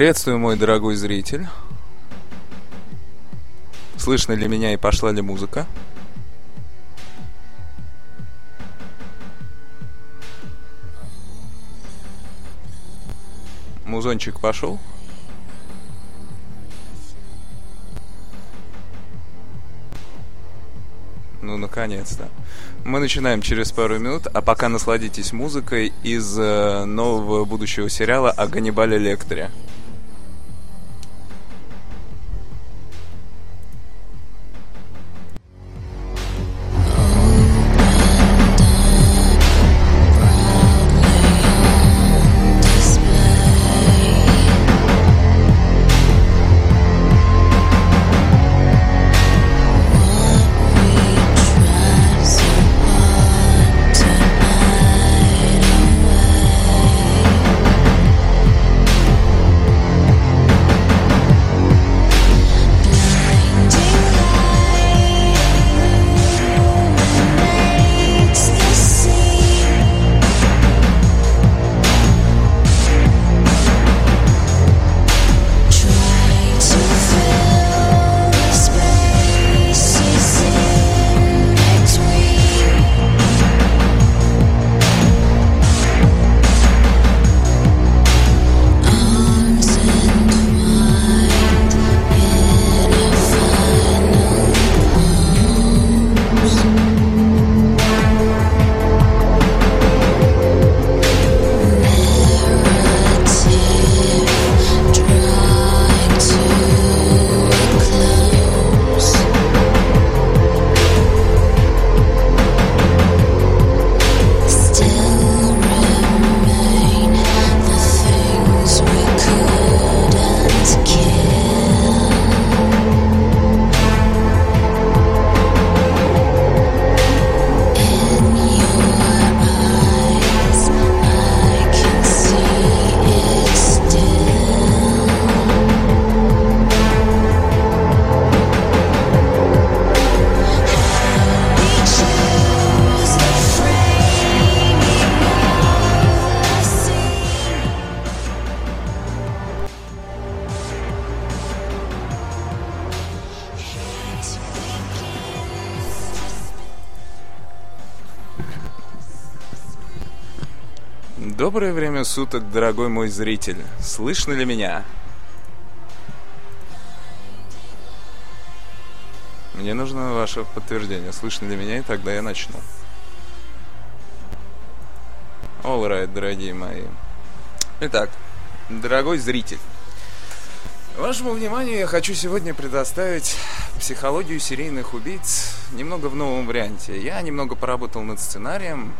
Приветствую, мой дорогой зритель. Слышно ли меня и пошла ли музыка? Музончик пошел? Ну, наконец-то. Мы начинаем через пару минут, а пока насладитесь музыкой из э, нового будущего сериала о Ганнибале Лекторе. Время суток, дорогой мой зритель. Слышно ли меня? Мне нужно ваше подтверждение. Слышно ли меня, и тогда я начну. All right, дорогие мои. Итак, дорогой зритель. Вашему вниманию я хочу сегодня предоставить психологию серийных убийц немного в новом варианте. Я немного поработал над сценарием,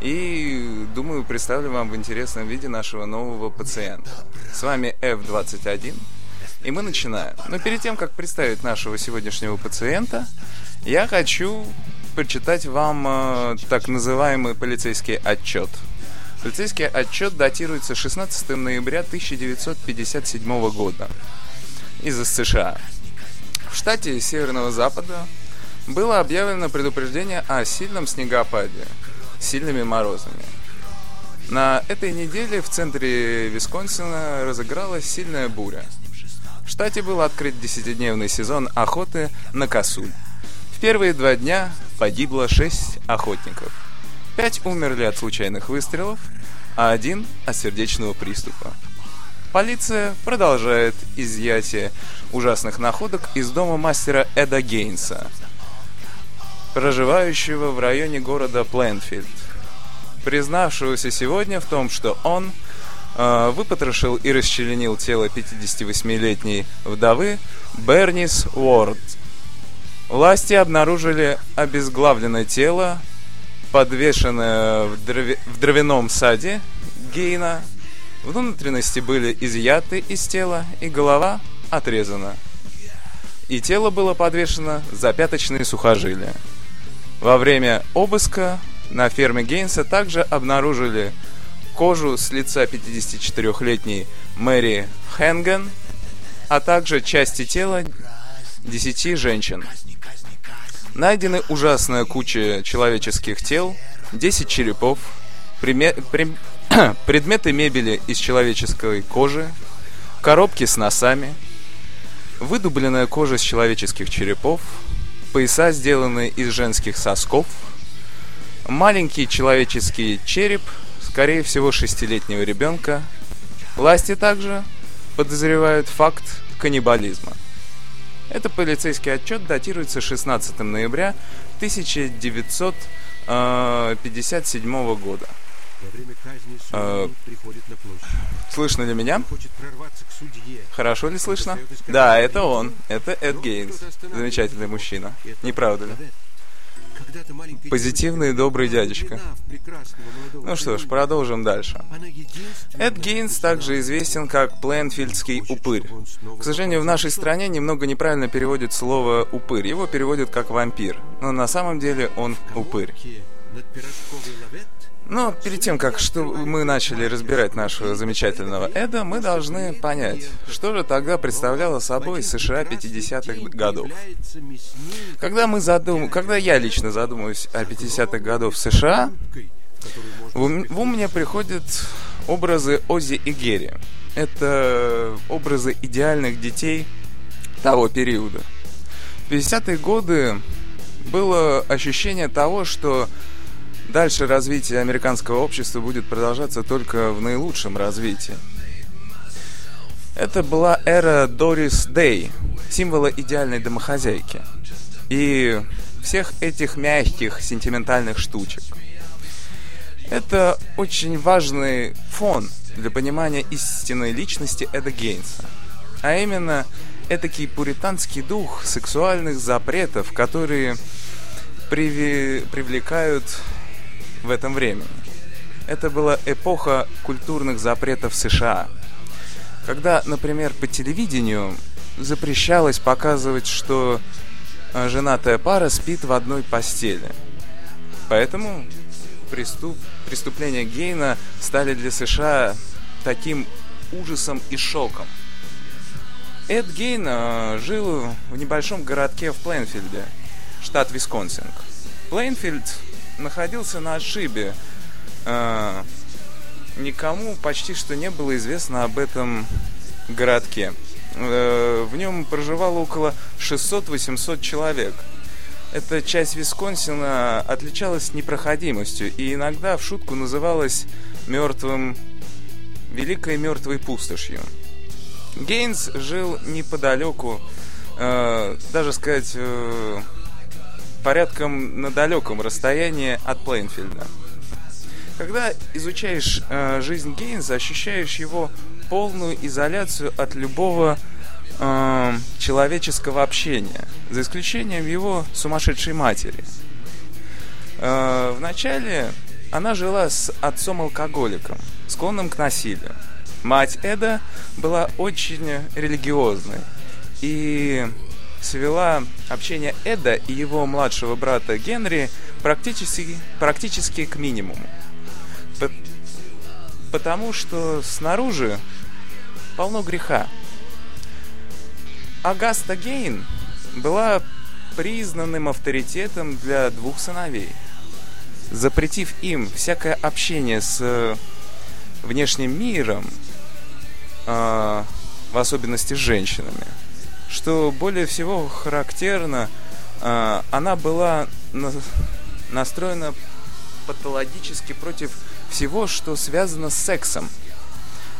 и, думаю, представлю вам в интересном виде нашего нового пациента. С вами F21, и мы начинаем. Но перед тем, как представить нашего сегодняшнего пациента, я хочу прочитать вам э, так называемый полицейский отчет. Полицейский отчет датируется 16 ноября 1957 года из США. В штате Северного Запада было объявлено предупреждение о сильном снегопаде – сильными морозами. На этой неделе в центре Висконсина разыгралась сильная буря. В штате был открыт десятидневный сезон охоты на косуль. В первые два дня погибло шесть охотников. Пять умерли от случайных выстрелов, а один от сердечного приступа. Полиция продолжает изъятие ужасных находок из дома мастера Эда Гейнса – проживающего в районе города Пленфилд, признавшегося сегодня в том, что он э, выпотрошил и расчленил тело 58-летней вдовы Бернис Уорд. Власти обнаружили обезглавленное тело, подвешенное в, дрове, в дровяном саде Гейна. Внутренности были изъяты из тела, и голова отрезана. И тело было подвешено за пяточные сухожилия. Во время обыска на ферме Гейнса также обнаружили кожу с лица 54-летней Мэри Хенген, а также части тела 10 женщин. Найдены ужасная куча человеческих тел, 10 черепов, приме- прем- предметы мебели из человеческой кожи, коробки с носами, выдубленная кожа с человеческих черепов, пояса, сделанные из женских сосков, маленький человеческий череп, скорее всего, шестилетнего ребенка. Власти также подозревают факт каннибализма. Это полицейский отчет датируется 16 ноября 1957 года. Во время казни Э, приходит на площадь. Слышно ли меня? Хорошо ли слышно? Да, это он. Это Эд Гейнс. Замечательный мужчина. Не правда ли? Позитивный и добрый дядечка. Ну что ж, продолжим дальше. Эд Гейнс также известен как Пленфильдский хочет, упырь. К сожалению, в нашей стране немного неправильно переводят слово «упырь». Его переводят как «вампир». Но на самом деле он упырь. Но перед тем, как что мы начали разбирать нашего замечательного Эда, мы должны понять, что же тогда представляло собой США 50-х годов. Когда мы задум... Когда я лично задумываюсь о 50-х годов в США, в ум, в ум мне приходят образы Оззи и Герри. Это образы идеальных детей того периода. В 50-е годы было ощущение того, что дальше развитие американского общества будет продолжаться только в наилучшем развитии. Это была эра Дорис Дэй, символа идеальной домохозяйки. И всех этих мягких, сентиментальных штучек. Это очень важный фон для понимания истинной личности Эда Гейнса. А именно, этакий пуританский дух сексуальных запретов, которые приви- привлекают в этом времени. Это была эпоха культурных запретов США. Когда, например, по телевидению запрещалось показывать, что э, женатая пара спит в одной постели. Поэтому преступ... преступления Гейна стали для США таким ужасом и шоком. Эд Гейн э, жил в небольшом городке в Плейнфилде, штат Висконсин. Плейнфилд находился на отшибе. Э, никому почти что не было известно об этом городке. Э, в нем проживало около 600-800 человек. Эта часть Висконсина отличалась непроходимостью и иногда в шутку называлась мертвым великой мертвой пустошью. Гейнс жил неподалеку, э, даже сказать, э, порядком на далеком расстоянии от Плейнфилда. Когда изучаешь э, жизнь Гейнса, ощущаешь его полную изоляцию от любого э, человеческого общения, за исключением его сумасшедшей матери. Э, вначале она жила с отцом-алкоголиком, склонным к насилию. Мать Эда была очень религиозной и свела общение Эда и его младшего брата Генри практически, практически к минимуму. П- потому что снаружи полно греха. Агаста Гейн была признанным авторитетом для двух сыновей. Запретив им всякое общение с э, внешним миром, э, в особенности с женщинами, что более всего характерно, э, она была на- настроена патологически против всего, что связано с сексом.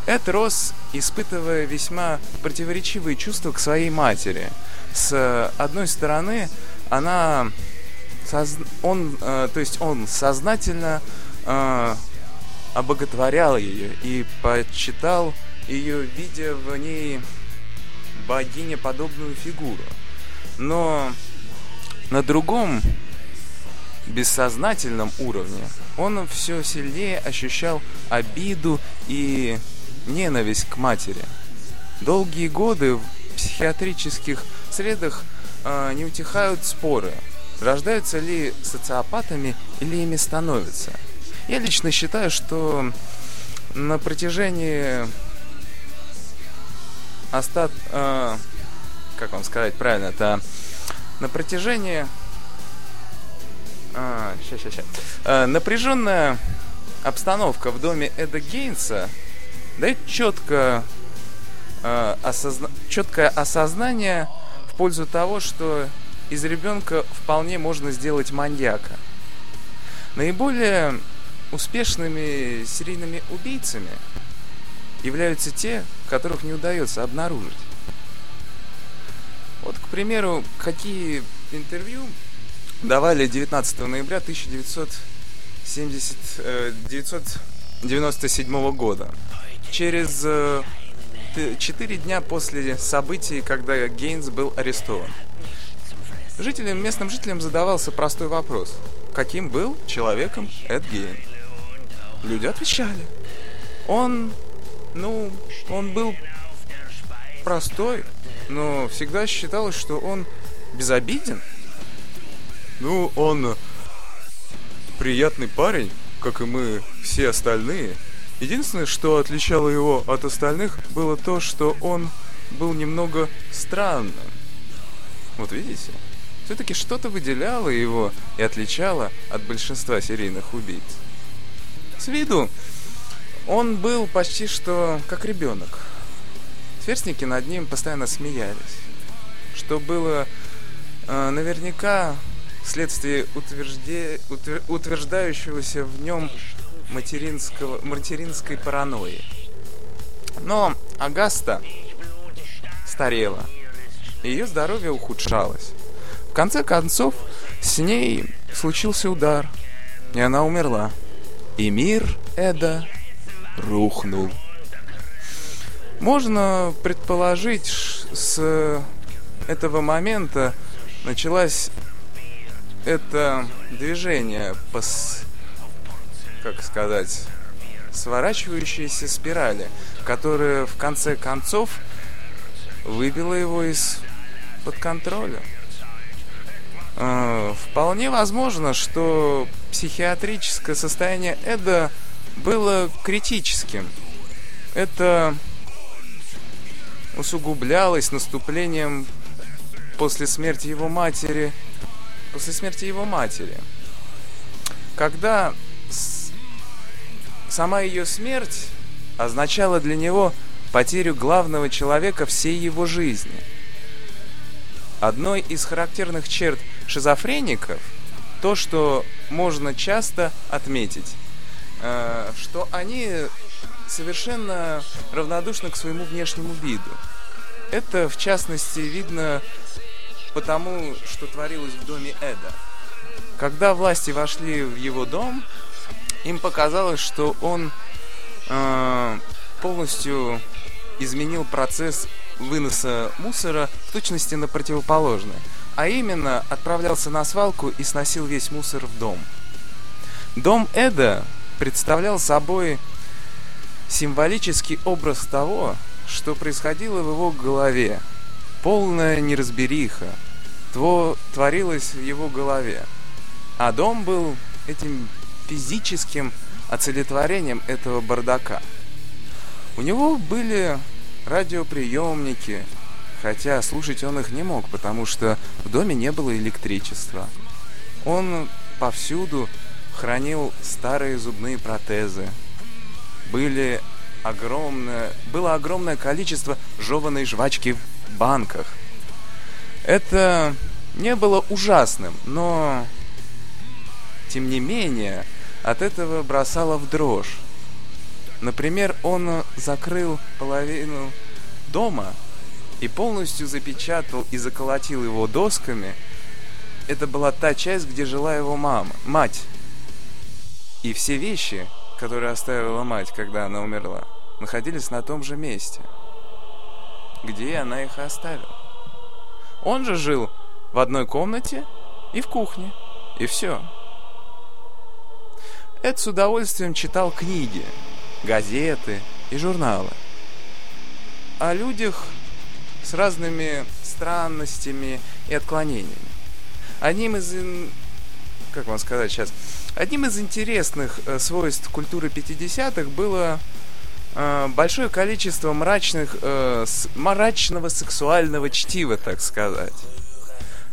Эд рос, испытывая весьма противоречивые чувства к своей матери. С одной стороны, она, соз- он, э, то есть он сознательно э, обоготворял ее и почитал ее, видя в ней богине-подобную фигуру. Но на другом бессознательном уровне он все сильнее ощущал обиду и ненависть к матери. Долгие годы в психиатрических средах э, не утихают споры, рождаются ли социопатами или ими становятся. Я лично считаю, что на протяжении остат... э, как вам сказать правильно, это на протяжении а, ща, ща, ща. Э, напряженная обстановка в доме Эда Гейнса дает четко э, осозна... четкое осознание в пользу того, что из ребенка вполне можно сделать маньяка. Наиболее успешными серийными убийцами являются те, которых не удается обнаружить. Вот, к примеру, какие интервью давали 19 ноября 1970, э, 997 года. Через э, 4 дня после событий, когда Гейнс был арестован. Жителям, местным жителям задавался простой вопрос. Каким был человеком Эд Гейн? Люди отвечали. Он, ну, он был простой, но всегда считалось, что он безобиден. Ну, он приятный парень, как и мы все остальные. Единственное, что отличало его от остальных, было то, что он был немного странным. Вот видите? Все-таки что-то выделяло его и отличало от большинства серийных убийц. С виду он был почти что как ребенок. Сверстники над ним постоянно смеялись, что было э, наверняка вследствие утвержде... утвер... утверждающегося в нем материнского... материнской паранойи. Но Агаста старела, и ее здоровье ухудшалось. В конце концов, с ней случился удар, и она умерла. И мир Эда рухнул. Можно предположить, с этого момента началась это движение по, как сказать, сворачивающейся спирали, которая в конце концов выбила его из-под контроля. Э, вполне возможно, что психиатрическое состояние Эда было критическим. Это усугублялось наступлением после смерти его матери, после смерти его матери. Когда сама ее смерть означала для него потерю главного человека всей его жизни. Одной из характерных черт – шизофреников то, что можно часто отметить, что они совершенно равнодушны к своему внешнему виду. Это, в частности, видно потому, что творилось в доме Эда. Когда власти вошли в его дом, им показалось, что он э, полностью изменил процесс выноса мусора в точности на противоположное а именно отправлялся на свалку и сносил весь мусор в дом. Дом Эда представлял собой символический образ того, что происходило в его голове. Полная неразбериха тво творилось в его голове. А дом был этим физическим олицетворением этого бардака. У него были радиоприемники, хотя слушать он их не мог, потому что в доме не было электричества. Он повсюду хранил старые зубные протезы. Были огромное, было огромное количество жеванной жвачки в банках. Это не было ужасным, но тем не менее от этого бросало в дрожь. Например, он закрыл половину дома и полностью запечатал и заколотил его досками, это была та часть, где жила его мама, мать. И все вещи, которые оставила мать, когда она умерла, находились на том же месте, где она их оставила. Он же жил в одной комнате и в кухне, и все. Эд с удовольствием читал книги, газеты и журналы. О людях с разными странностями и отклонениями. Одним из, как вам сказать сейчас, одним из интересных э, свойств культуры 50-х было э, большое количество мрачных, э, с, мрачного сексуального чтива, так сказать.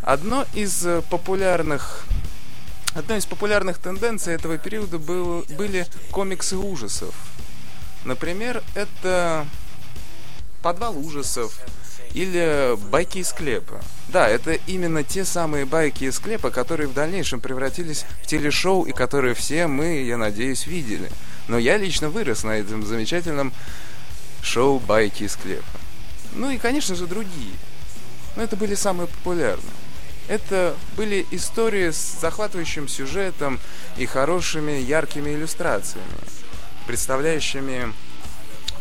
Одно из э, популярных Одной из популярных тенденций этого периода был, были комиксы ужасов. Например, это подвал ужасов или байки из склепа. Да, это именно те самые байки из склепа, которые в дальнейшем превратились в телешоу и которые все мы, я надеюсь, видели. Но я лично вырос на этом замечательном шоу байки из склепа. Ну и, конечно же, другие. Но это были самые популярные. Это были истории с захватывающим сюжетом и хорошими яркими иллюстрациями, представляющими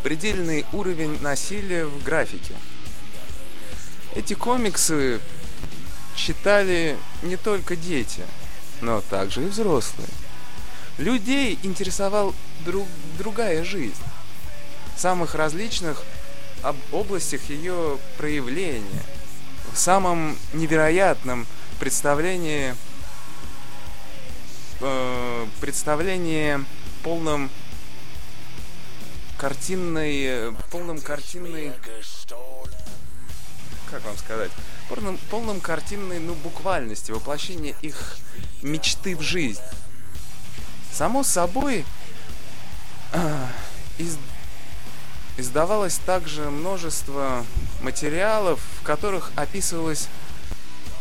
предельный уровень насилия в графике. Эти комиксы читали не только дети, но также и взрослые. Людей интересовал друг, другая жизнь в самых различных об областях ее проявления, в самом невероятном представлении, э, представлении полном картинной, полном картинной, как вам сказать, полном, полном картинной, ну, буквальности, воплощения их мечты в жизнь. Само собой, э, из, издавалось также множество материалов, в которых описывалось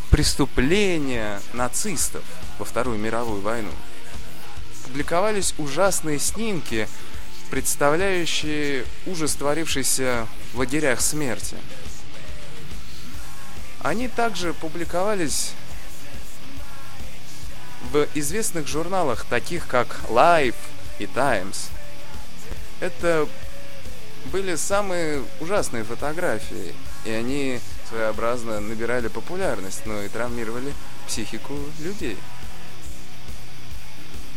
преступление нацистов во Вторую мировую войну. Публиковались ужасные снимки, представляющие ужас, творившийся в лагерях смерти. Они также публиковались в известных журналах, таких как Life и Times. Это были самые ужасные фотографии, и они своеобразно набирали популярность, но и травмировали психику людей.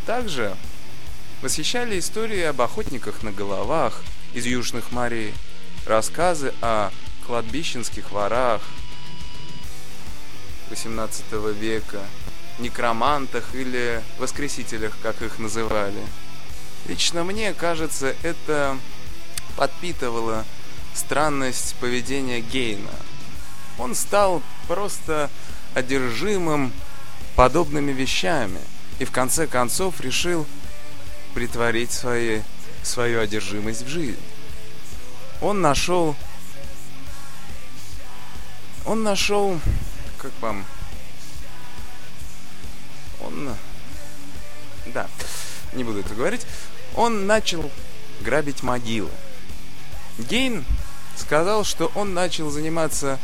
Также восхищали истории об охотниках на головах из южных морей, рассказы о кладбищенских ворах 18 века, некромантах или воскресителях, как их называли. Лично мне кажется, это подпитывало странность поведения Гейна. Он стал просто одержимым подобными вещами и в конце концов решил притворить свои, свою одержимость в жизнь. Он нашел... Он нашел... Как вам... Он... Да, не буду это говорить. Он начал грабить могилы. Гейн сказал, что он начал заниматься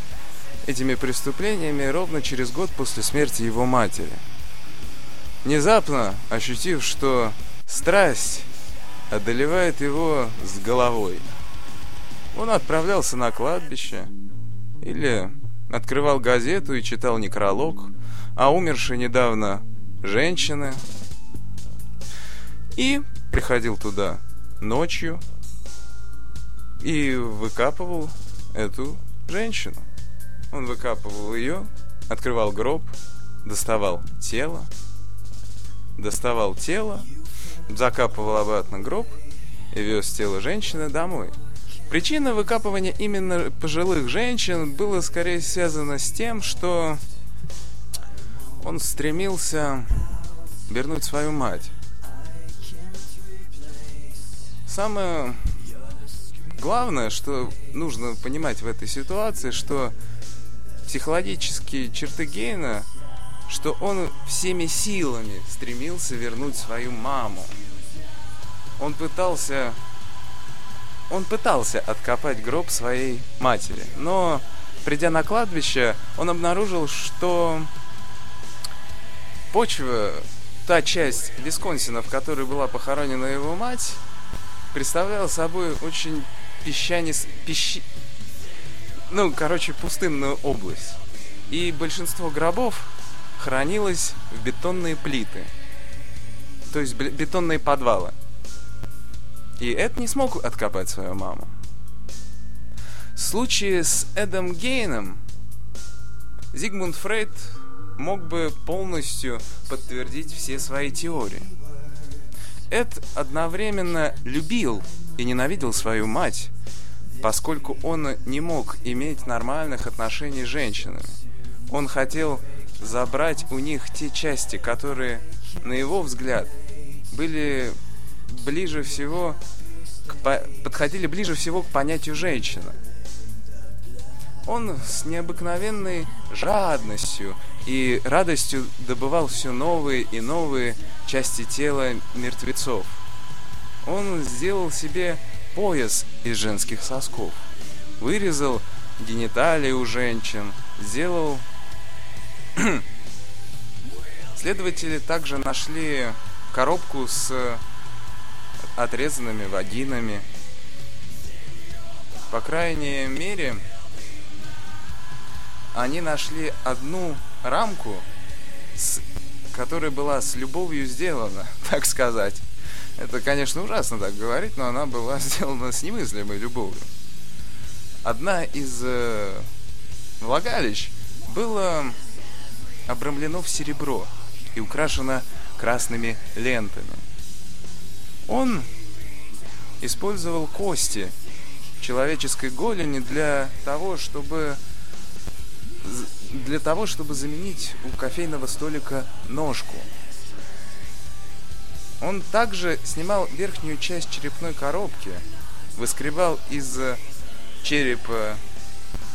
этими преступлениями ровно через год после смерти его матери. Внезапно ощутив, что страсть одолевает его с головой, он отправлялся на кладбище или открывал газету и читал некролог о умершей недавно женщины и приходил туда ночью и выкапывал эту женщину. Он выкапывал ее, открывал гроб, доставал тело, доставал тело, закапывал обратно гроб и вез тело женщины домой. Причина выкапывания именно пожилых женщин была скорее связана с тем, что он стремился вернуть свою мать. Самое Главное, что нужно понимать в этой ситуации, что психологические черты Гейна, что он всеми силами стремился вернуть свою маму. Он пытался... Он пытался откопать гроб своей матери, но, придя на кладбище, он обнаружил, что почва, та часть Висконсина, в которой была похоронена его мать, представляла собой очень песчанис... Пещ... Ну, короче, пустынную область. И большинство гробов хранилось в бетонные плиты. То есть бетонные подвалы. И Эд не смог откопать свою маму. В случае с Эдом Гейном Зигмунд Фрейд мог бы полностью подтвердить все свои теории. Эд одновременно любил и ненавидел свою мать, поскольку он не мог иметь нормальных отношений с женщинами. Он хотел забрать у них те части, которые, на его взгляд, были ближе всего к, подходили ближе всего к понятию женщина. Он с необыкновенной жадностью и радостью добывал все новые и новые части тела мертвецов. Он сделал себе пояс из женских сосков, вырезал гениталии у женщин, сделал... Следователи также нашли коробку с отрезанными вагинами. По крайней мере, они нашли одну рамку, с, которая была с любовью сделана, так сказать. Это, конечно, ужасно так говорить, но она была сделана с немыслимой любовью. Одна из э, влагалищ была обрамлено в серебро и украшена красными лентами. Он использовал кости человеческой голени для того, чтобы для того, чтобы заменить у кофейного столика ножку. Он также снимал верхнюю часть черепной коробки, выскребал из черепа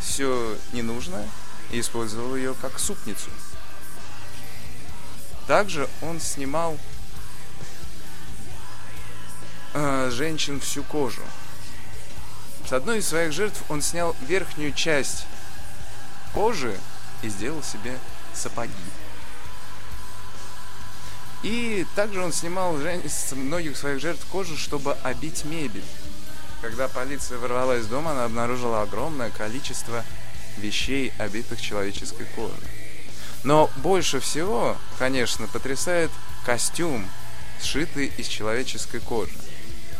все ненужное и использовал ее как супницу. Также он снимал э, женщин всю кожу. С одной из своих жертв он снял верхнюю часть кожи и сделал себе сапоги. И также он снимал с многих своих жертв кожу, чтобы обить мебель. Когда полиция ворвалась в дом, она обнаружила огромное количество вещей, обитых человеческой кожей. Но больше всего, конечно, потрясает костюм, сшитый из человеческой кожи.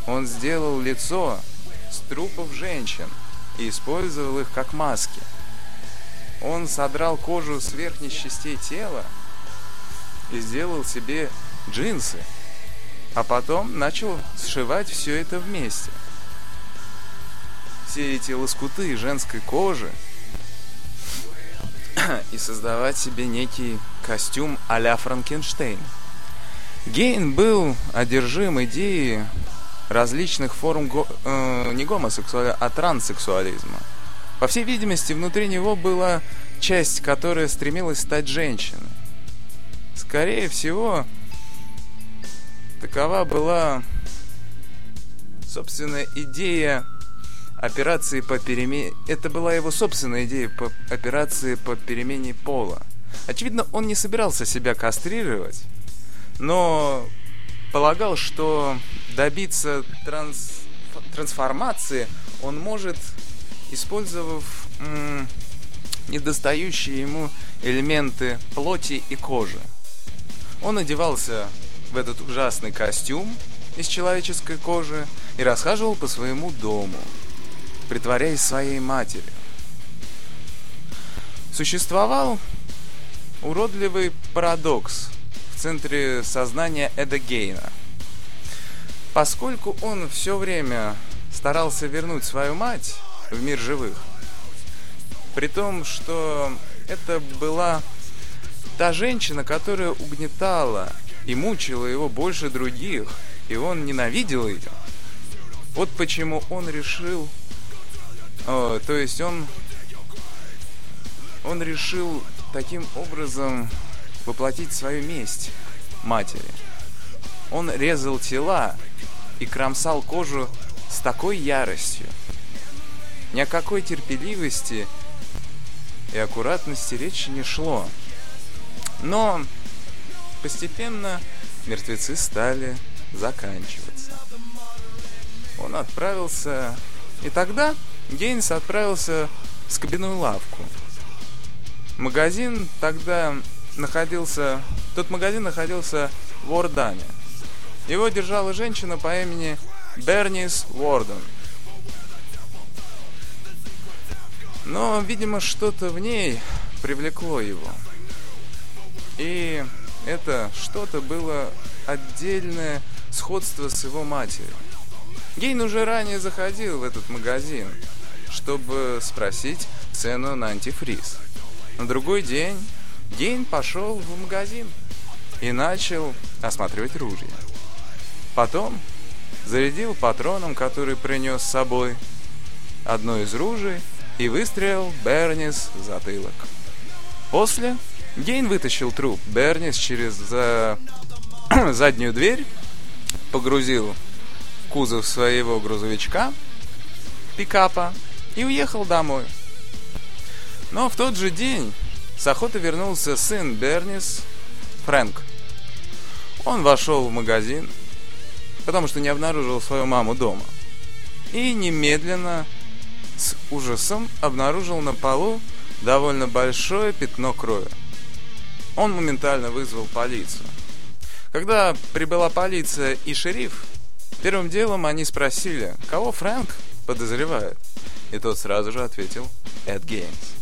Он сделал лицо с трупов женщин и использовал их как маски. Он содрал кожу с верхних частей тела и сделал себе джинсы, а потом начал сшивать все это вместе. Все эти лоскуты женской кожи и создавать себе некий костюм а-ля Франкенштейн. Гейн был одержим идеей различных форм го- э, не гомосексуализма, а транссексуализма. По всей видимости, внутри него была часть, которая стремилась стать женщиной. Скорее всего, такова была собственная идея операции по перемене... Это была его собственная идея по операции по перемене пола. Очевидно, он не собирался себя кастрировать, но полагал, что добиться транс... трансформации он может, использовав м- недостающие ему элементы плоти и кожи. Он одевался в этот ужасный костюм из человеческой кожи и расхаживал по своему дому – притворяясь своей матерью. Существовал уродливый парадокс в центре сознания Эда Гейна. Поскольку он все время старался вернуть свою мать в мир живых, при том, что это была та женщина, которая угнетала и мучила его больше других, и он ненавидел ее. Вот почему он решил о, то есть он, он решил таким образом воплотить свою месть матери. Он резал тела и кромсал кожу с такой яростью. Ни о какой терпеливости и аккуратности речи не шло. Но постепенно мертвецы стали заканчиваться. Он отправился, и тогда Гейнс отправился в скобяную лавку. Магазин тогда находился... Тот магазин находился в Ордане. Его держала женщина по имени Бернис Уорден. Но, видимо, что-то в ней привлекло его. И это что-то было отдельное сходство с его матерью. Гейн уже ранее заходил в этот магазин – чтобы спросить цену на антифриз. На другой день Гейн пошел в магазин и начал осматривать ружья. Потом зарядил патроном, который принес с собой, одно из ружей и выстрелил Бернис в затылок. После Гейн вытащил труп Бернис через за... заднюю дверь, погрузил в кузов своего грузовичка, пикапа, и уехал домой. Но в тот же день с охоты вернулся сын Бернис, Фрэнк. Он вошел в магазин, потому что не обнаружил свою маму дома. И немедленно с ужасом обнаружил на полу довольно большое пятно крови. Он моментально вызвал полицию. Когда прибыла полиция и шериф, первым делом они спросили, кого Фрэнк подозревает. И тот сразу же ответил Эд Геймс.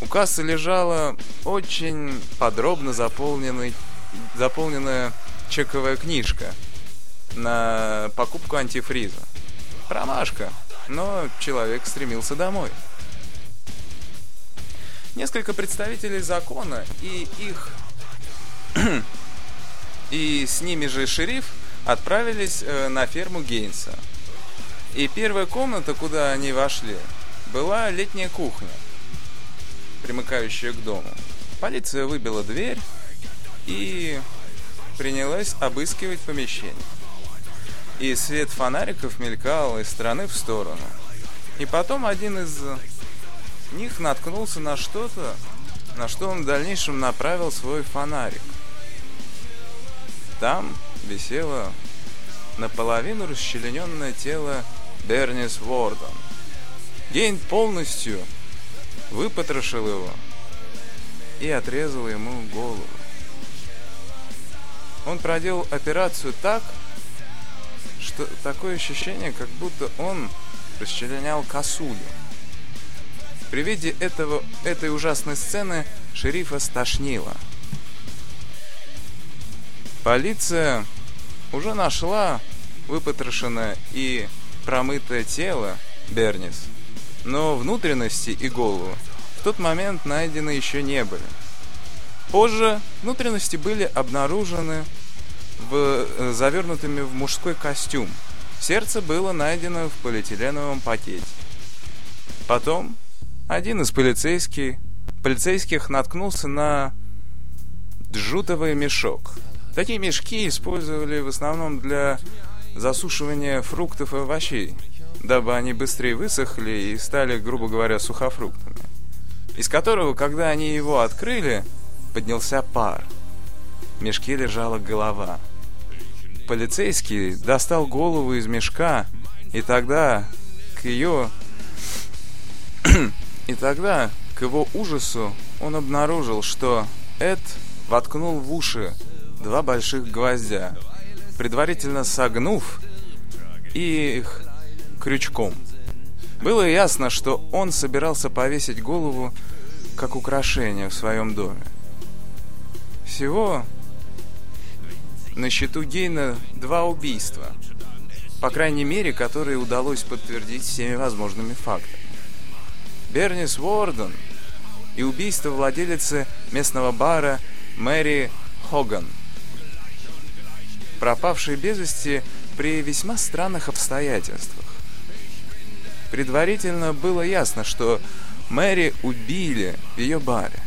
У кассы лежала очень подробно заполненный, заполненная чековая книжка на покупку антифриза. Промашка, но человек стремился домой. Несколько представителей закона и их и с ними же шериф отправились э, на ферму Гейнса. И первая комната, куда они вошли, была летняя кухня, примыкающая к дому. Полиция выбила дверь и принялась обыскивать помещение. И свет фонариков мелькал из стороны в сторону. И потом один из них наткнулся на что-то, на что он в дальнейшем направил свой фонарик. Там висело наполовину расчлененное тело Бернис Вордон. Гейн полностью выпотрошил его и отрезал ему голову. Он проделал операцию так, что такое ощущение, как будто он расчленял косулю. При виде этого, этой ужасной сцены шерифа стошнило. Полиция уже нашла выпотрошенное и промытое тело Бернис, но внутренности и голову в тот момент найдены еще не были. Позже внутренности были обнаружены в, э, завернутыми в мужской костюм. Сердце было найдено в полиэтиленовом пакете. Потом один из полицейских, полицейских наткнулся на джутовый мешок. Такие мешки использовали в основном для засушивания фруктов и овощей, дабы они быстрее высохли и стали, грубо говоря, сухофруктами. Из которого, когда они его открыли, поднялся пар. В мешке лежала голова. Полицейский достал голову из мешка, и тогда к ее... и тогда, к его ужасу, он обнаружил, что Эд воткнул в уши два больших гвоздя, предварительно согнув их крючком. Было ясно, что он собирался повесить голову как украшение в своем доме. Всего на счету Гейна два убийства, по крайней мере, которые удалось подтвердить всеми возможными фактами. Бернис Уорден и убийство владелицы местного бара Мэри Хоган, пропавшей без вести при весьма странных обстоятельствах. Предварительно было ясно, что Мэри убили в ее баре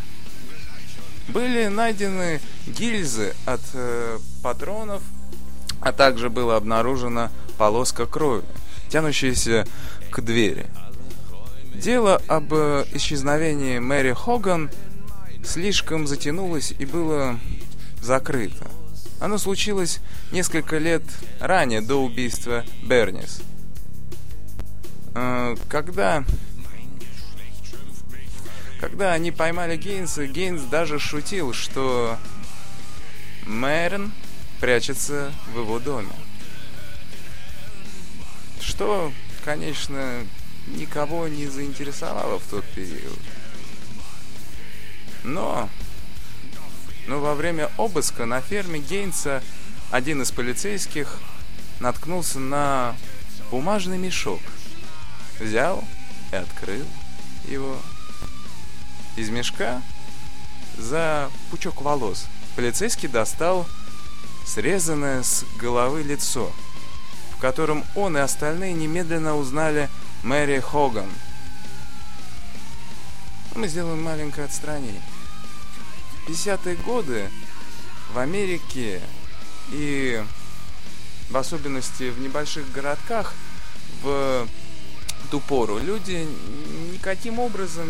были найдены гильзы от э, патронов, а также была обнаружена полоска крови, тянущаяся к двери. Дело об э, исчезновении Мэри Хоган слишком затянулось и было закрыто. Оно случилось несколько лет ранее, до убийства Бернис. Э, когда когда они поймали Гейнса, Гейнс даже шутил, что Мэрон прячется в его доме. Что, конечно, никого не заинтересовало в тот период. Но, но во время обыска на ферме Гейнса один из полицейских наткнулся на бумажный мешок. Взял и открыл его. Из мешка за пучок волос полицейский достал срезанное с головы лицо, в котором он и остальные немедленно узнали Мэри Хоган. Мы сделаем маленькое отстранение. 50-е годы в Америке и в особенности в небольших городках в ту пору люди никаким образом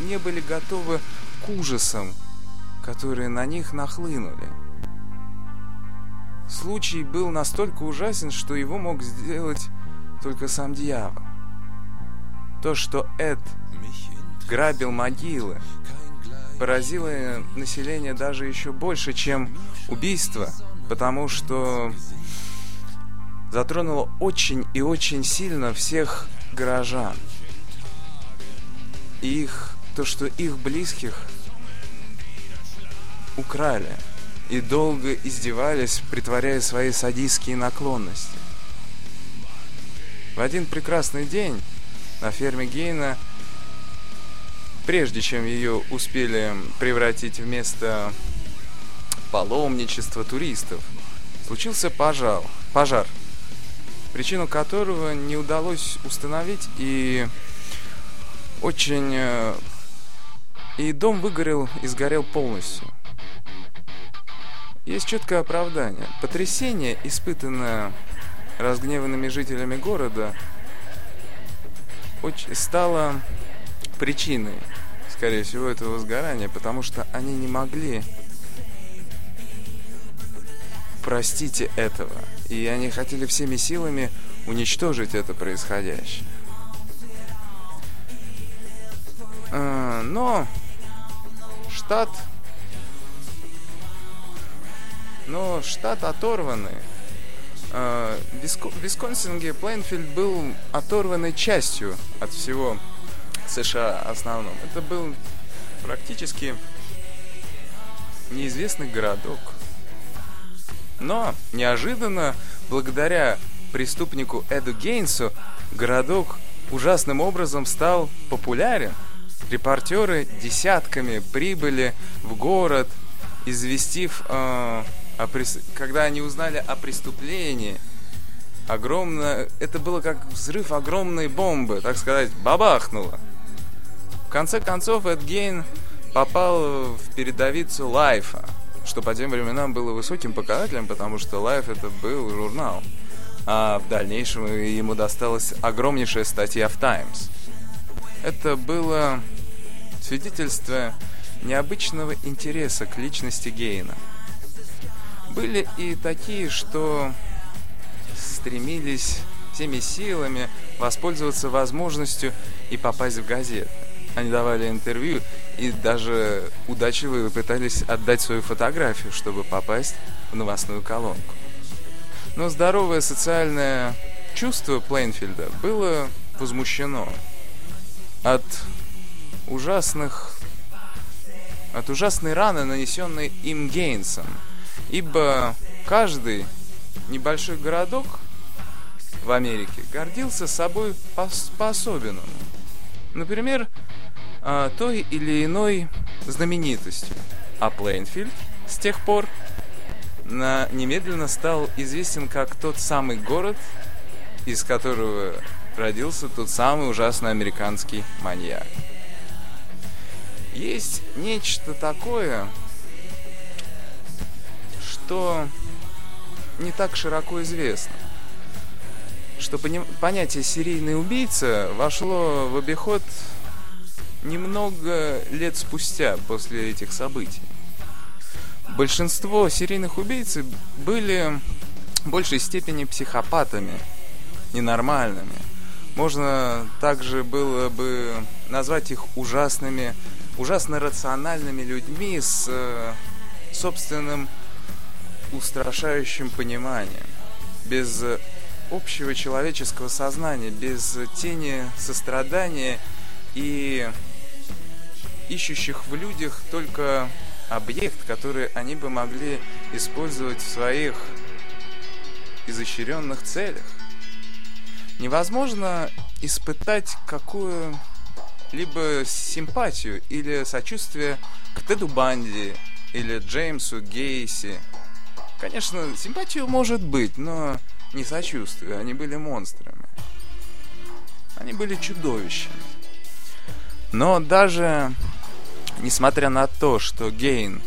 не были готовы к ужасам, которые на них нахлынули. Случай был настолько ужасен, что его мог сделать только сам дьявол. То, что Эд грабил могилы, поразило население даже еще больше, чем убийство, потому что затронуло очень и очень сильно всех горожан. Их, то, что их близких украли и долго издевались, притворяя свои садистские наклонности. В один прекрасный день на ферме Гейна, прежде чем ее успели превратить в место паломничества туристов, случился пожар, пожар, причину которого не удалось установить и очень... Э, и дом выгорел и сгорел полностью. Есть четкое оправдание. Потрясение, испытанное разгневанными жителями города, стало причиной, скорее всего, этого возгорания, потому что они не могли простить этого. И они хотели всеми силами уничтожить это происходящее. А, но штат но штат оторванный. Э, в Висконсине Плейнфилд был оторванной частью от всего США основном. Это был практически неизвестный городок. Но неожиданно, благодаря преступнику Эду Гейнсу, городок ужасным образом стал популярен. Репортеры десятками прибыли в город, известив э, о прес... когда они узнали о преступлении, огромное, это было как взрыв огромной бомбы, так сказать, бабахнуло. В конце концов, Эд Гейн попал в передовицу Лайфа, что по тем временам было высоким показателем, потому что Лайф это был журнал. А в дальнейшем ему досталась огромнейшая статья в Таймс. Это было свидетельство необычного интереса к личности Гейна – были и такие, что стремились всеми силами воспользоваться возможностью и попасть в газеты. Они давали интервью и даже удачливо пытались отдать свою фотографию, чтобы попасть в новостную колонку. Но здоровое социальное чувство Плейнфилда было возмущено от ужасных от ужасной раны, нанесенной им Гейнсом – ибо каждый небольшой городок в Америке гордился собой по-особенному. Например, а, той или иной знаменитостью. А Плейнфилд с тех пор на, немедленно стал известен как тот самый город, из которого родился тот самый ужасный американский маньяк. Есть нечто такое, что не так широко известно. Что понятие серийный убийца вошло в обиход немного лет спустя после этих событий. Большинство серийных убийц были в большей степени психопатами, ненормальными. Можно также было бы назвать их ужасными, ужасно рациональными людьми с э, собственным устрашающим пониманием, без общего человеческого сознания, без тени сострадания и ищущих в людях только объект, который они бы могли использовать в своих изощренных целях. Невозможно испытать какую-либо симпатию или сочувствие к Теду Банди или Джеймсу Гейси – Конечно, симпатию может быть, но не сочувствие. Они были монстрами. Они были чудовищами. Но даже несмотря на то, что Гейн,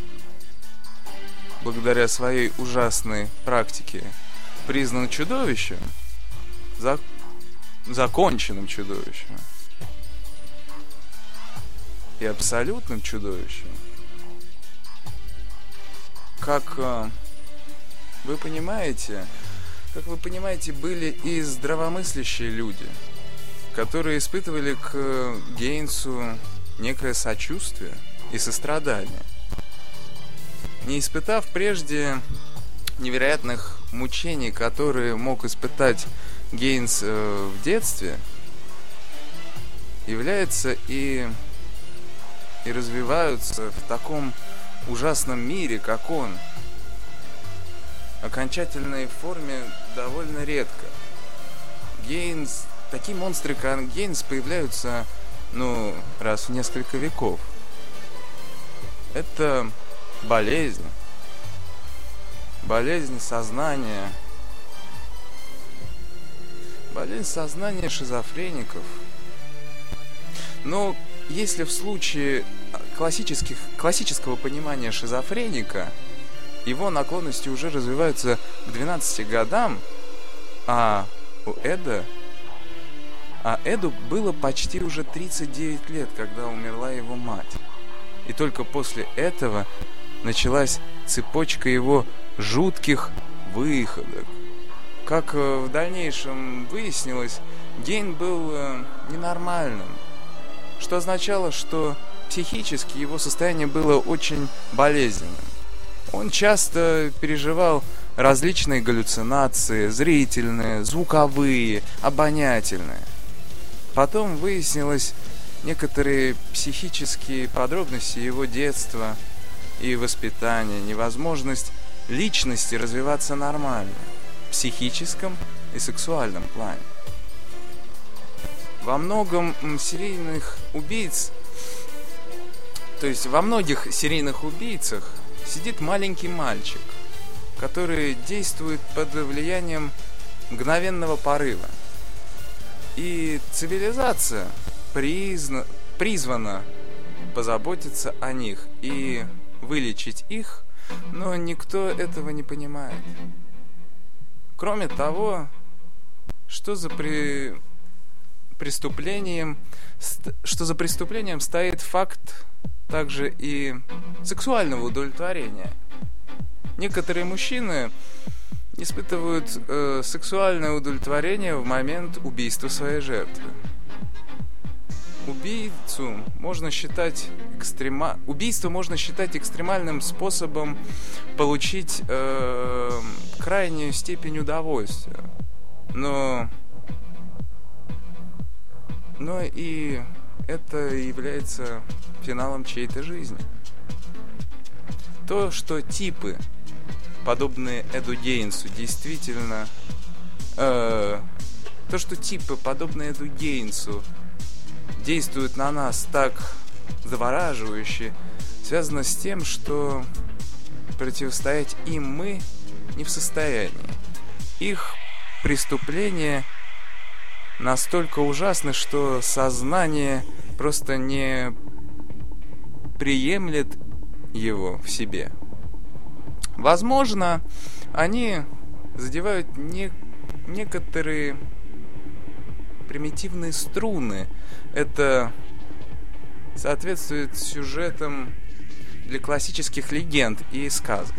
благодаря своей ужасной практике, признан чудовищем, за... законченным чудовищем и абсолютным чудовищем, как э, вы понимаете, как вы понимаете, были и здравомыслящие люди, которые испытывали к Гейнсу некое сочувствие и сострадание. Не испытав прежде невероятных мучений, которые мог испытать Гейнс э, в детстве, является и, и развиваются в таком ужасном мире, как он, окончательной форме довольно редко. Гейнс, такие монстры, как Гейнс, появляются, ну, раз в несколько веков. Это болезнь. Болезнь сознания. Болезнь сознания шизофреников. Но если в случае классических, классического понимания шизофреника – его наклонности уже развиваются к 12 годам, а у Эда... А Эду было почти уже 39 лет, когда умерла его мать. И только после этого началась цепочка его жутких выходок. Как э, в дальнейшем выяснилось, Гейн был э, ненормальным, что означало, что психически его состояние было очень болезненным. Он часто переживал различные галлюцинации, зрительные, звуковые, обонятельные. Потом выяснилось некоторые психические подробности его детства и воспитания, невозможность личности развиваться нормально в психическом и сексуальном плане. Во многом серийных убийц, то есть во многих серийных убийцах сидит маленький мальчик, который действует под влиянием мгновенного порыва. И цивилизация призна, призвана позаботиться о них и вылечить их, но никто этого не понимает. Кроме того, что за при... преступлением, что за преступлением стоит факт также и сексуального удовлетворения. Некоторые мужчины испытывают э, сексуальное удовлетворение в момент убийства своей жертвы. Убийцу можно считать экстрема... Убийство можно считать экстремальным способом получить э, крайнюю степень удовольствия. Но... Но и это является финалом чьей-то жизни. То, что типы, подобные Эду Гейнсу, действительно... Э, то, что типы, подобные Эду Гейнсу, действуют на нас так завораживающе, связано с тем, что противостоять им мы не в состоянии. Их преступления настолько ужасны, что сознание просто не приемлет его в себе. Возможно, они задевают не, некоторые примитивные струны. Это соответствует сюжетам для классических легенд и сказок.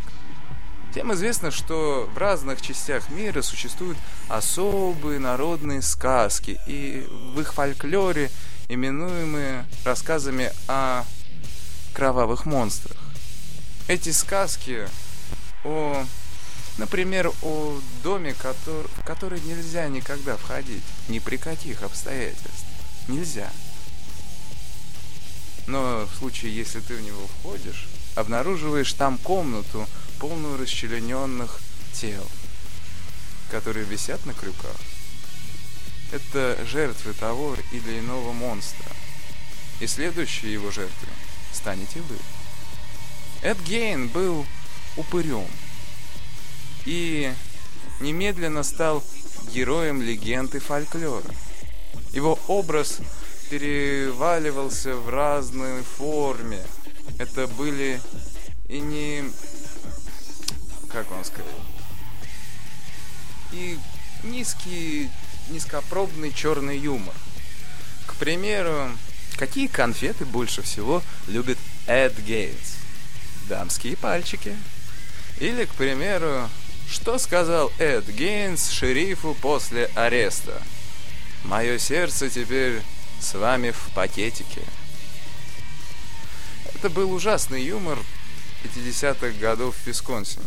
Всем известно, что в разных частях мира существуют особые народные сказки, и в их фольклоре именуемые рассказами о кровавых монстрах. Эти сказки о, например, о доме, который, в который нельзя никогда входить, ни при каких обстоятельствах. Нельзя. Но в случае, если ты в него входишь, обнаруживаешь там комнату, полную расчлененных тел, которые висят на крюках. Это жертвы того или иного монстра. И следующей его жертвой станете вы. Эд Гейн был упырем. И немедленно стал героем легенды фольклора. Его образ переваливался в разной форме. Это были и не... Как вам сказать? И низкий, низкопробный черный юмор. К примеру, какие конфеты больше всего любит Эд Гейтс? Дамские пальчики. Или, к примеру, что сказал Эд Гейнс шерифу после ареста? Мое сердце теперь с вами в пакетике. Это был ужасный юмор 50-х годов в Висконсине.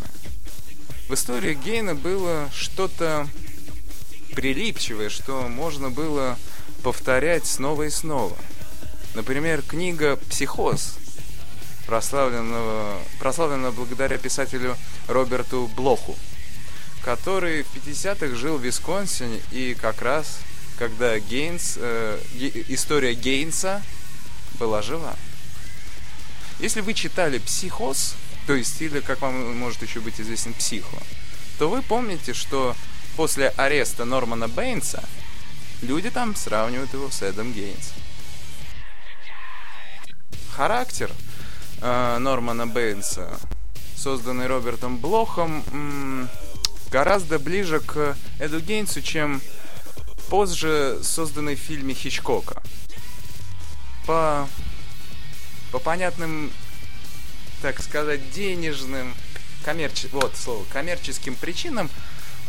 В истории Гейна было что-то прилипчивое, что можно было повторять снова и снова. Например, книга «Психоз», прославленного, прославленного благодаря писателю Роберту Блоху, который в 50-х жил в Висконсине и как раз когда Гейнс, э, история Гейнса была жива. Если вы читали «Психоз», то есть, или, как вам может еще быть известен, «Психо», то вы помните, что после ареста Нормана Бэйнса люди там сравнивают его с Эдом Гейнсом. Характер э, Нормана Бэйнса, созданный Робертом Блохом, гораздо ближе к Эду Гейнсу, чем позже созданный в фильме Хичкока. По, по понятным, так сказать, денежным, коммерческим, вот слово, коммерческим причинам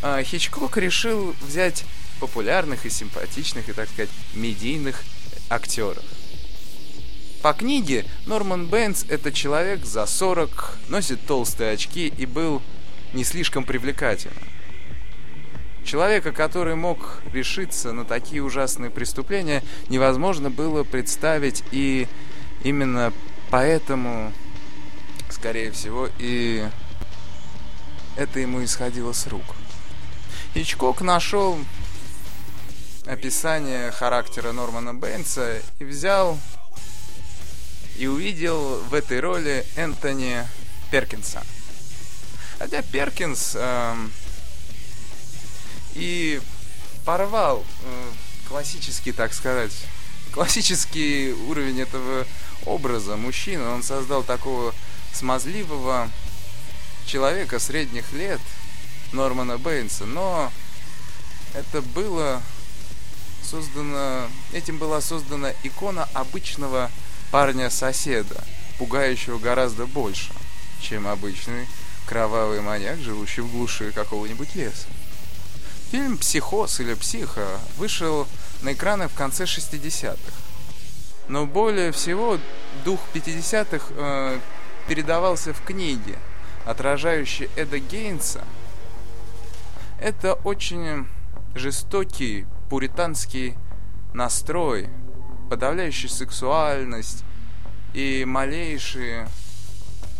э, Хичкок решил взять популярных и симпатичных, и, так сказать, медийных актеров. По книге Норман Бэнс это человек за 40, носит толстые очки и был не слишком привлекательным. Человека, который мог решиться на такие ужасные преступления, невозможно было представить, и именно поэтому, скорее всего, и это ему исходило с рук. Хичкок нашел описание характера Нормана Бэйнса и взял и увидел в этой роли Энтони Перкинса. Хотя Перкинс э, и порвал э, классический, так сказать, классический уровень этого образа мужчины. Он создал такого смазливого человека средних лет, Нормана Бэйнса, но это было создано, этим была создана икона обычного парня-соседа, пугающего гораздо больше, чем обычный кровавый маньяк, живущий в глуши какого-нибудь леса. Фильм «Психоз» или «Психо» вышел на экраны в конце 60-х. Но более всего дух 50-х э, передавался в книге, отражающей Эда Гейнса. Это очень жестокий пуританский настрой, подавляющий сексуальность и малейшие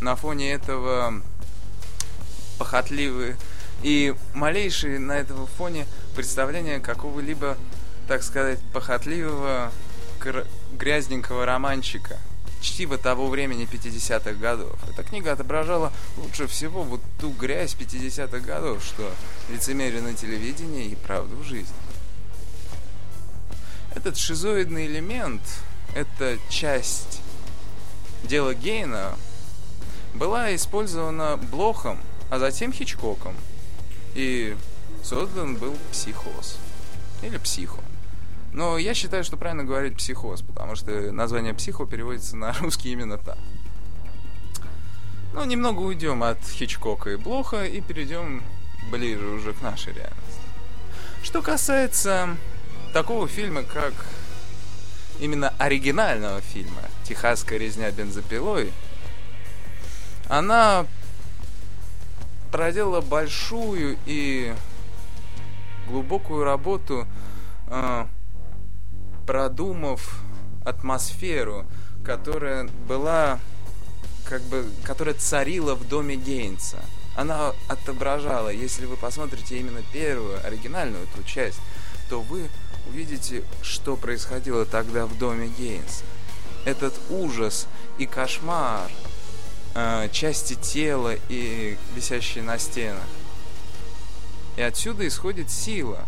на фоне этого похотливые и малейшие на этом фоне представления какого-либо, так сказать, похотливого, грязненького романчика, чтиво того времени 50-х годов. Эта книга отображала лучше всего вот ту грязь 50-х годов, что лицемерие на телевидении и правду в жизни. Этот шизоидный элемент, эта часть дела Гейна была использована Блохом, а затем Хичкоком – и создан был психоз. Или психо. Но я считаю, что правильно говорить психоз, потому что название психо переводится на русский именно так. Ну, немного уйдем от Хичкока и Блоха и перейдем ближе уже к нашей реальности. Что касается такого фильма, как именно оригинального фильма «Техасская резня бензопилой», она проделала большую и глубокую работу, э, продумав атмосферу, которая была как бы, которая царила в доме Гейнса. Она отображала, если вы посмотрите именно первую, оригинальную эту часть, то вы увидите, что происходило тогда в доме Гейнса. Этот ужас и кошмар, э, части тела и висящие на стенах. И отсюда исходит сила,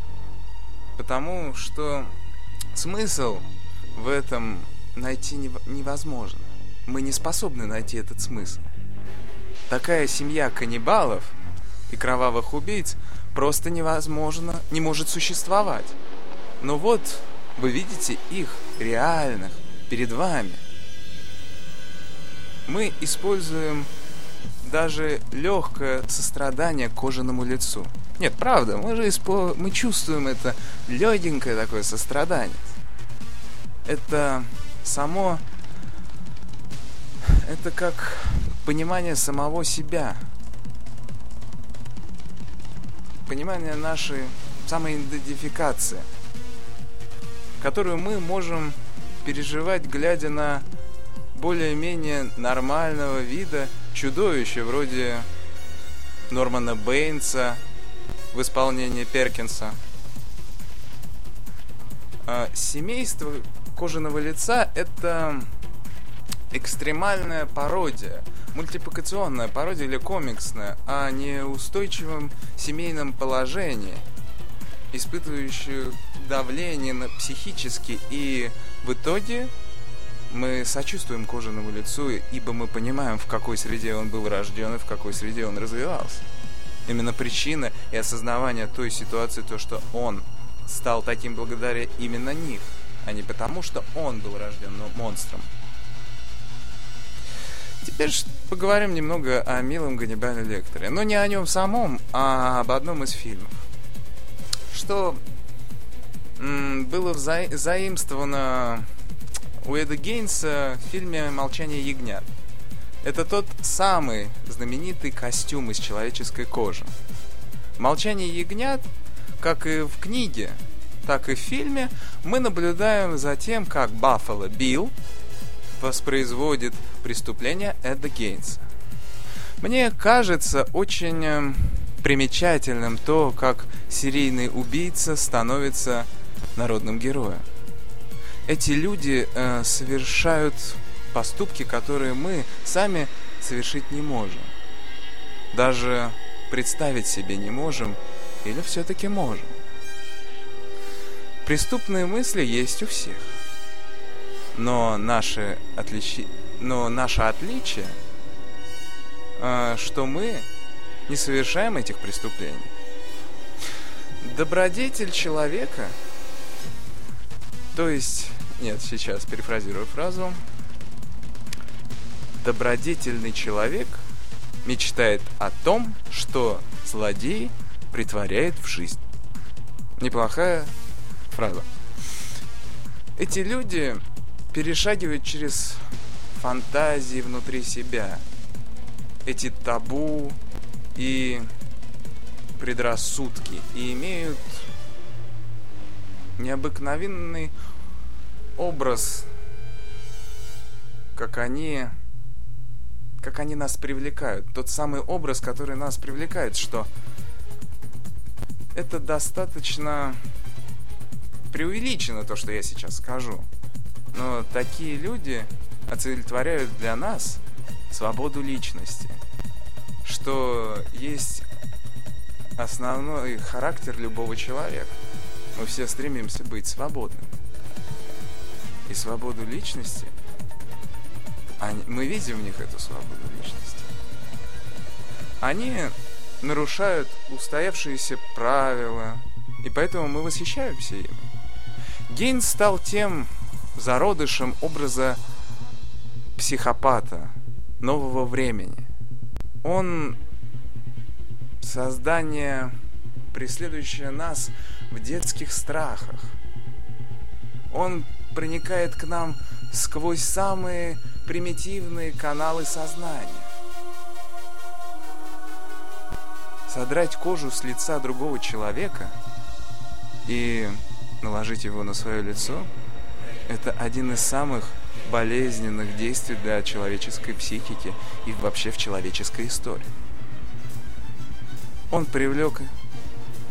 потому что смысл в этом найти нев- невозможно. Мы не способны найти этот смысл. Такая семья каннибалов и кровавых убийц просто невозможно, не может существовать. Но вот вы видите их реальных перед вами. Мы используем даже легкое сострадание кожаному лицу. Нет, правда, мы же испо... мы чувствуем это легенькое такое сострадание. Это само... Это как понимание самого себя. Понимание нашей самоидентификации, которую мы можем переживать, глядя на более-менее нормального вида чудовища вроде Нормана Бэйнса в исполнении Перкинса. А семейство кожаного лица это экстремальная пародия, мультипликационная пародия или комиксная о неустойчивом семейном положении, испытывающую давление на психически и в итоге мы сочувствуем кожаному лицу, ибо мы понимаем, в какой среде он был рожден и в какой среде он развивался. Именно причина и осознавание той ситуации, то, что он стал таким благодаря именно них, а не потому, что он был рожден монстром. Теперь поговорим немного о милом Ганнибале Лекторе. Но не о нем самом, а об одном из фильмов. Что было вза- заимствовано у Эда Гейнса в фильме «Молчание ягнят». Это тот самый знаменитый костюм из человеческой кожи. «Молчание ягнят», как и в книге, так и в фильме, мы наблюдаем за тем, как Баффало Билл воспроизводит преступление Эда Гейнса. Мне кажется очень эм, примечательным то, как серийный убийца становится народным героем эти люди э, совершают поступки, которые мы сами совершить не можем. Даже представить себе не можем или все-таки можем. Преступные мысли есть у всех. Но наше, отличи... Но наше отличие, э, что мы не совершаем этих преступлений. Добродетель человека, то есть нет, сейчас перефразирую фразу. Добродетельный человек мечтает о том, что злодей притворяет в жизнь. Неплохая фраза. Эти люди перешагивают через фантазии внутри себя. Эти табу и предрассудки и имеют необыкновенный образ, как они, как они нас привлекают. Тот самый образ, который нас привлекает, что это достаточно преувеличено то, что я сейчас скажу. Но такие люди олицетворяют для нас свободу личности, что есть основной характер любого человека. Мы все стремимся быть свободными и свободу личности, они, мы видим в них эту свободу личности. Они нарушают устоявшиеся правила, и поэтому мы восхищаемся ими. Гейн стал тем зародышем образа психопата нового времени. Он создание, преследующее нас в детских страхах. Он проникает к нам сквозь самые примитивные каналы сознания. Содрать кожу с лица другого человека и наложить его на свое лицо – это один из самых болезненных действий для человеческой психики и вообще в человеческой истории. Он привлек,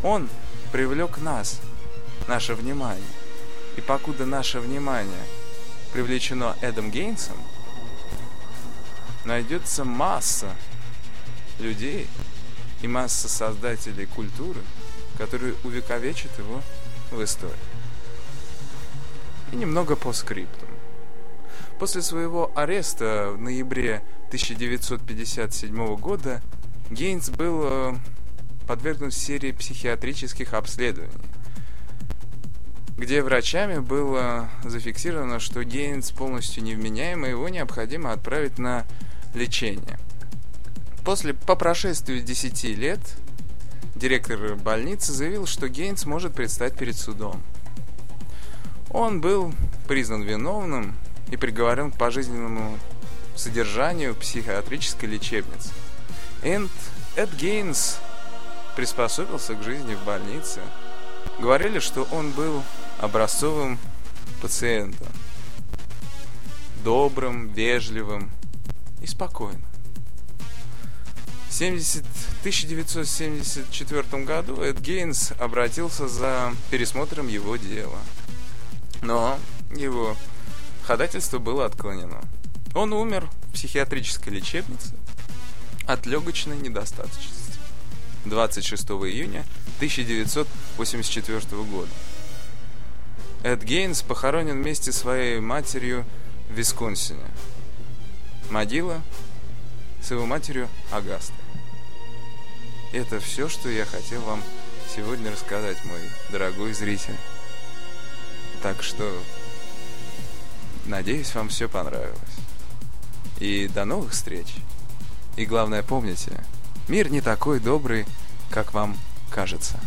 он привлек нас, наше внимание. И покуда наше внимание привлечено Эдом Гейнсом, найдется масса людей и масса создателей культуры, которые увековечат его в истории. И немного по скрипту. После своего ареста в ноябре 1957 года Гейнс был э, подвергнут серии психиатрических обследований, где врачами было зафиксировано, что Гейнс полностью невменяем, и его необходимо отправить на лечение. После, по прошествии 10 лет директор больницы заявил, что Гейнс может предстать перед судом. Он был признан виновным и приговорен к пожизненному содержанию психиатрической лечебнице. Энд Эд Гейнс приспособился к жизни в больнице. Говорили, что он был образцовым пациентом. Добрым, вежливым и спокойным. В 70, 1974 году Эд Гейнс обратился за пересмотром его дела. Но его ходательство было отклонено. Он умер в психиатрической лечебнице от легочной недостаточности 26 июня 1984 года. Эд Гейнс похоронен вместе со своей матерью в Висконсине. Могила с его матерью Агастой. Это все, что я хотел вам сегодня рассказать, мой дорогой зритель. Так что, надеюсь, вам все понравилось. И до новых встреч. И главное, помните, мир не такой добрый, как вам кажется.